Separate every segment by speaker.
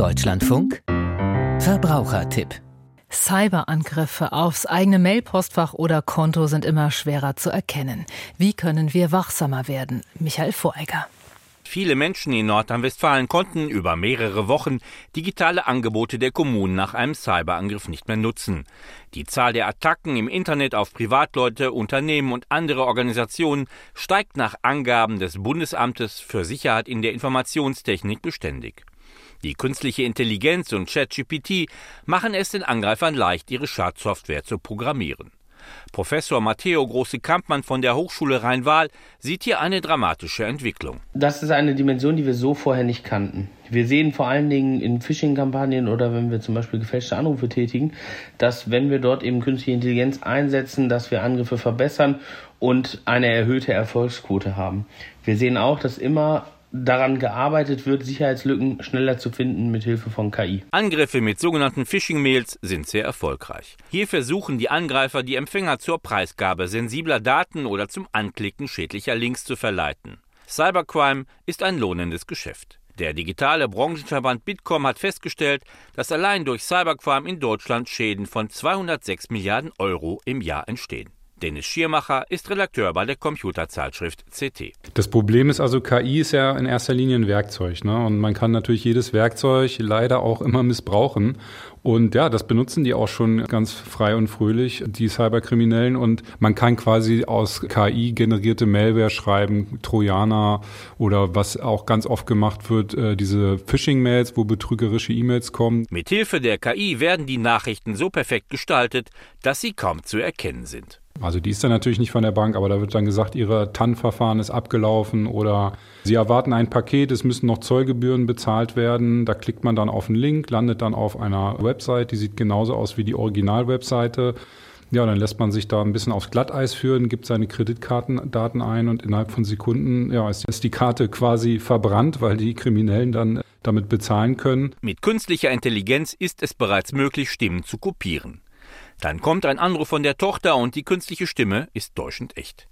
Speaker 1: Deutschlandfunk Verbrauchertipp
Speaker 2: Cyberangriffe aufs eigene Mailpostfach oder Konto sind immer schwerer zu erkennen. Wie können wir wachsamer werden? Michael Voreiger.
Speaker 3: Viele Menschen in Nordrhein-Westfalen konnten über mehrere Wochen digitale Angebote der Kommunen nach einem Cyberangriff nicht mehr nutzen. Die Zahl der Attacken im Internet auf Privatleute, Unternehmen und andere Organisationen steigt nach Angaben des Bundesamtes für Sicherheit in der Informationstechnik beständig. Die künstliche Intelligenz und ChatGPT machen es den Angreifern leicht, ihre Schadsoftware zu programmieren. Professor Matteo Große-Kampmann von der Hochschule Rhein-Waal sieht hier eine dramatische Entwicklung.
Speaker 4: Das ist eine Dimension, die wir so vorher nicht kannten. Wir sehen vor allen Dingen in Phishing-Kampagnen oder wenn wir zum Beispiel gefälschte Anrufe tätigen, dass wenn wir dort eben künstliche Intelligenz einsetzen, dass wir Angriffe verbessern und eine erhöhte Erfolgsquote haben. Wir sehen auch, dass immer daran gearbeitet wird, Sicherheitslücken schneller zu finden mit Hilfe von KI.
Speaker 3: Angriffe mit sogenannten Phishing-Mails sind sehr erfolgreich. Hier versuchen die Angreifer, die Empfänger zur Preisgabe sensibler Daten oder zum Anklicken schädlicher Links zu verleiten. Cybercrime ist ein lohnendes Geschäft. Der digitale Branchenverband Bitkom hat festgestellt, dass allein durch Cybercrime in Deutschland Schäden von 206 Milliarden Euro im Jahr entstehen. Dennis Schiermacher ist Redakteur bei der Computerzeitschrift CT.
Speaker 5: Das Problem ist also, KI ist ja in erster Linie ein Werkzeug. Ne? Und man kann natürlich jedes Werkzeug leider auch immer missbrauchen. Und ja, das benutzen die auch schon ganz frei und fröhlich, die Cyberkriminellen. Und man kann quasi aus KI generierte Malware schreiben, Trojaner oder was auch ganz oft gemacht wird, äh, diese Phishing-Mails, wo betrügerische E-Mails kommen.
Speaker 3: Mithilfe der KI werden die Nachrichten so perfekt gestaltet, dass sie kaum zu erkennen sind.
Speaker 5: Also die ist dann natürlich nicht von der Bank, aber da wird dann gesagt, ihre TAN-Verfahren ist abgelaufen oder sie erwarten ein Paket, es müssen noch Zollgebühren bezahlt werden. Da klickt man dann auf einen Link, landet dann auf einer Website, die sieht genauso aus wie die Original-Webseite. Ja, dann lässt man sich da ein bisschen aufs Glatteis führen, gibt seine Kreditkartendaten ein und innerhalb von Sekunden ja, ist die Karte quasi verbrannt, weil die Kriminellen dann damit bezahlen können.
Speaker 3: Mit künstlicher Intelligenz ist es bereits möglich, Stimmen zu kopieren. Dann kommt ein Anruf von der Tochter und die künstliche Stimme ist täuschend echt.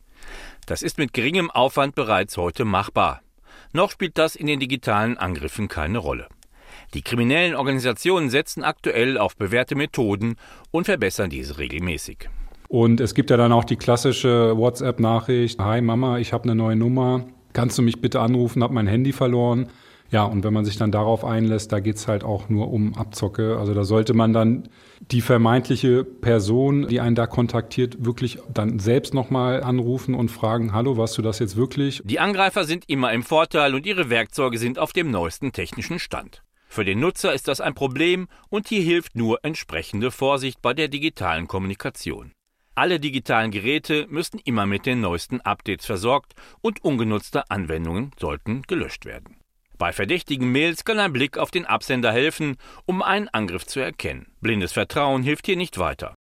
Speaker 3: Das ist mit geringem Aufwand bereits heute machbar. Noch spielt das in den digitalen Angriffen keine Rolle. Die kriminellen Organisationen setzen aktuell auf bewährte Methoden und verbessern diese regelmäßig.
Speaker 5: Und es gibt ja dann auch die klassische WhatsApp-Nachricht: Hi Mama, ich habe eine neue Nummer. Kannst du mich bitte anrufen? Hab mein Handy verloren. Ja, und wenn man sich dann darauf einlässt, da geht's halt auch nur um Abzocke. Also da sollte man dann die vermeintliche Person, die einen da kontaktiert, wirklich dann selbst nochmal anrufen und fragen, hallo, warst du das jetzt wirklich?
Speaker 3: Die Angreifer sind immer im Vorteil und ihre Werkzeuge sind auf dem neuesten technischen Stand. Für den Nutzer ist das ein Problem und hier hilft nur entsprechende Vorsicht bei der digitalen Kommunikation. Alle digitalen Geräte müssen immer mit den neuesten Updates versorgt und ungenutzte Anwendungen sollten gelöscht werden. Bei verdächtigen Mails kann ein Blick auf den Absender helfen, um einen Angriff zu erkennen. Blindes Vertrauen hilft hier nicht weiter.